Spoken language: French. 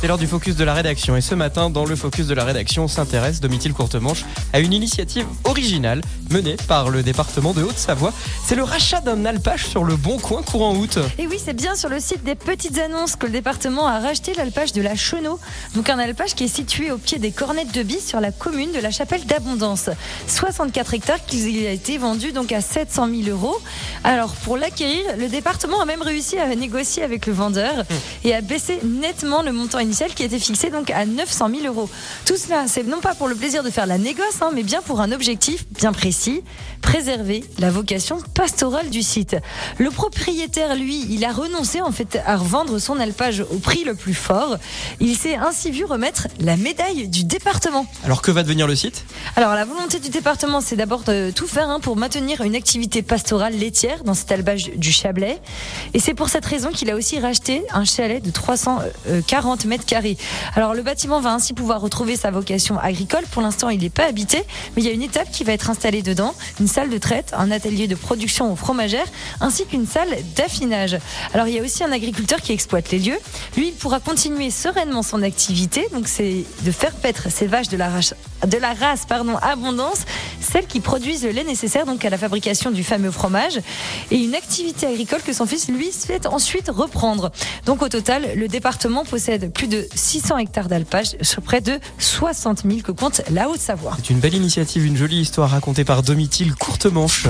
C'est l'heure du focus de la rédaction et ce matin, dans le focus de la rédaction, on s'intéresse, Domitil Courtemanche, à une initiative originale menée par le département de Haute-Savoie. C'est le rachat d'un alpage sur le Bon Coin courant août. Et oui, c'est bien sur le site des petites annonces que le département a racheté l'alpage de la Chenot. Donc un alpage qui est situé au pied des cornettes de Bis sur la commune de la Chapelle d'Abondance. 64 hectares qui a été vendu donc à 700 000 euros. Alors pour l'acquérir, le département a même réussi à négocier avec le vendeur et à baisser nettement le montant initial qui était fixé donc à 900 000 euros. Tout cela, c'est non pas pour le plaisir de faire la négoce, hein, mais bien pour un objectif bien précis, préserver la vocation pastorale du site. Le propriétaire, lui, il a renoncé en fait à revendre son alpage au prix le plus fort. Il s'est ainsi vu remettre la médaille du département. Alors que va devenir le site? Alors la volonté du département, c'est d'abord de tout faire hein, pour maintenir une activité pastorale laitière dans cet albage du Chablais. Et c'est pour cette raison qu'il a aussi racheté un chalet de 340 mètres Alors le bâtiment va ainsi pouvoir retrouver sa vocation agricole. Pour l'instant, il n'est pas habité, mais il y a une étape qui va être installée dedans, une salle de traite, un atelier de production aux fromagères, ainsi qu'une salle d'affinage. Alors il y a aussi un agriculteur qui exploite les lieux. Lui, il pourra continuer sereinement son activité. Donc c'est de faire paître ces vaches de la race, de la race pardon, abondance, celles qui produisent le lait nécessaire donc à la fabrication du fameux fromage, et une activité agricole que son fils lui souhaite ensuite reprendre. Donc au total, le département possède plus de 600 hectares d'alpage sur près de 60 000 que compte la Haute-Savoie. C'est une belle initiative, une jolie histoire racontée par Domitil Courtemanche.